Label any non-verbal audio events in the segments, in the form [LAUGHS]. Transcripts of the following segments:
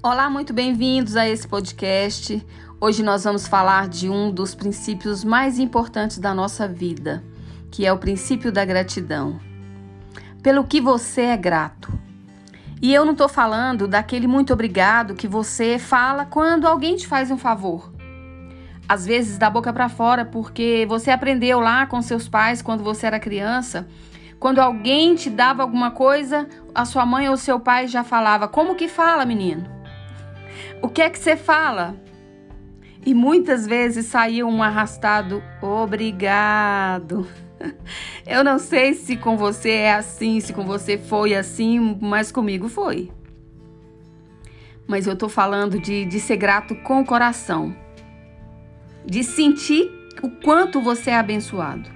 Olá, muito bem-vindos a esse podcast. Hoje nós vamos falar de um dos princípios mais importantes da nossa vida, que é o princípio da gratidão. Pelo que você é grato. E eu não estou falando daquele muito obrigado que você fala quando alguém te faz um favor. Às vezes da boca para fora, porque você aprendeu lá com seus pais quando você era criança. Quando alguém te dava alguma coisa, a sua mãe ou seu pai já falava: Como que fala, menino? O que é que você fala? E muitas vezes saía um arrastado obrigado. [LAUGHS] Eu não sei se com você é assim, se com você foi assim, mas comigo foi. Mas eu tô falando de, de ser grato com o coração, de sentir o quanto você é abençoado.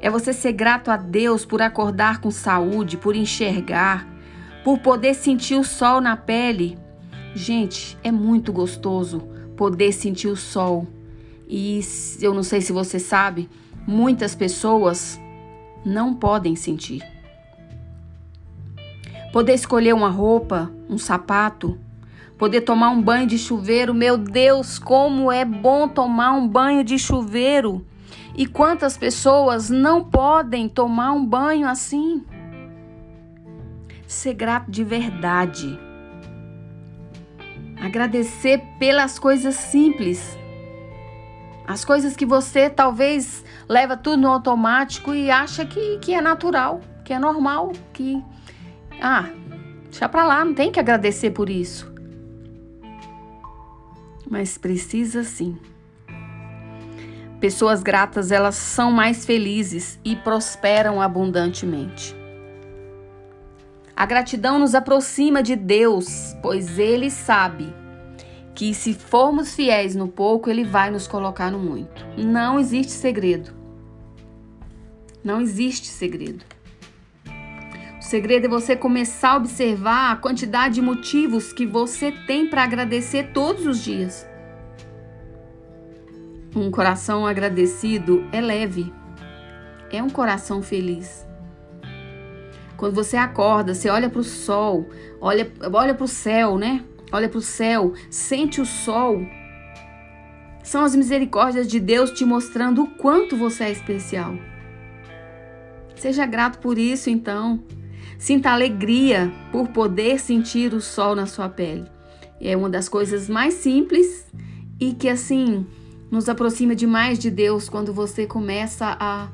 É você ser grato a Deus por acordar com saúde, por enxergar, por poder sentir o sol na pele Gente, é muito gostoso poder sentir o sol. E eu não sei se você sabe, muitas pessoas não podem sentir. Poder escolher uma roupa, um sapato, poder tomar um banho de chuveiro. Meu Deus, como é bom tomar um banho de chuveiro! E quantas pessoas não podem tomar um banho assim? Ser grato de verdade Agradecer pelas coisas simples. As coisas que você talvez leva tudo no automático e acha que, que é natural, que é normal, que. Ah, deixa pra lá, não tem que agradecer por isso. Mas precisa sim. Pessoas gratas, elas são mais felizes e prosperam abundantemente. A gratidão nos aproxima de Deus, pois Ele sabe que se formos fiéis no pouco, Ele vai nos colocar no muito. Não existe segredo. Não existe segredo. O segredo é você começar a observar a quantidade de motivos que você tem para agradecer todos os dias. Um coração agradecido é leve, é um coração feliz. Quando você acorda, você olha para o sol, olha, olha para o céu, né? Olha para o céu, sente o sol. São as misericórdias de Deus te mostrando o quanto você é especial. Seja grato por isso, então. Sinta alegria por poder sentir o sol na sua pele. É uma das coisas mais simples e que, assim, nos aproxima demais de Deus quando você começa a,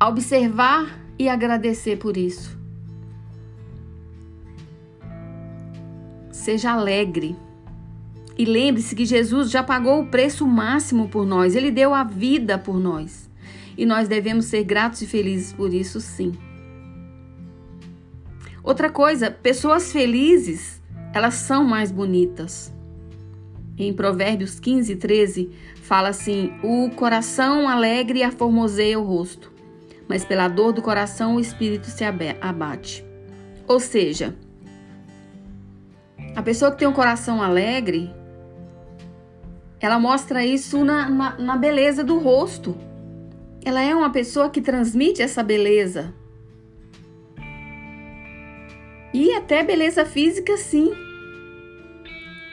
a observar e agradecer por isso. Seja alegre. E lembre-se que Jesus já pagou o preço máximo por nós, ele deu a vida por nós. E nós devemos ser gratos e felizes por isso, sim. Outra coisa, pessoas felizes, elas são mais bonitas. Em Provérbios 15, 13, fala assim: O coração alegre aformoseia o rosto, mas pela dor do coração o espírito se abate. Ou seja, a pessoa que tem um coração alegre, ela mostra isso na, na, na, beleza do rosto. Ela é uma pessoa que transmite essa beleza. E até beleza física, sim.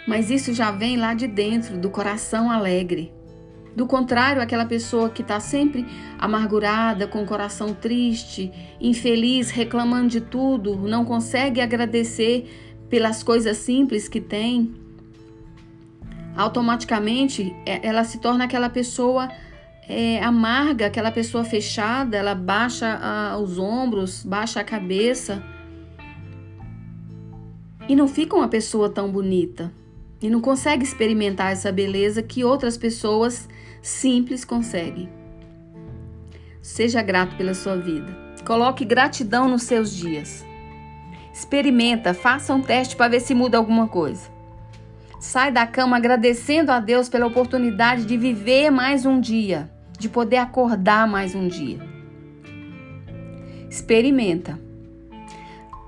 Mas isso já vem lá de dentro, do coração alegre. Do contrário, aquela pessoa que está sempre amargurada, com o coração triste, infeliz, reclamando de tudo, não consegue agradecer pelas coisas simples que tem, automaticamente é, ela se torna aquela pessoa é, amarga, aquela pessoa fechada, ela baixa a, os ombros, baixa a cabeça e não fica uma pessoa tão bonita e não consegue experimentar essa beleza que outras pessoas simples conseguem. Seja grato pela sua vida. Coloque gratidão nos seus dias. Experimenta, faça um teste para ver se muda alguma coisa. Sai da cama agradecendo a Deus pela oportunidade de viver mais um dia, de poder acordar mais um dia. Experimenta.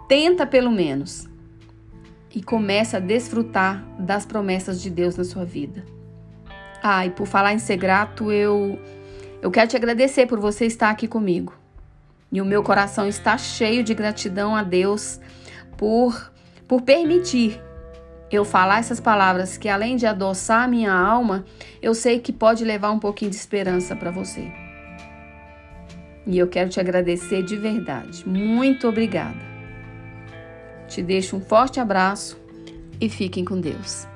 Tenta pelo menos. E começa a desfrutar das promessas de Deus na sua vida. Ah, e por falar em ser grato, eu eu quero te agradecer por você estar aqui comigo. E o meu coração está cheio de gratidão a Deus por, por permitir eu falar essas palavras que além de adoçar a minha alma, eu sei que pode levar um pouquinho de esperança para você. E eu quero te agradecer de verdade. Muito obrigada. Te deixo um forte abraço e fiquem com Deus.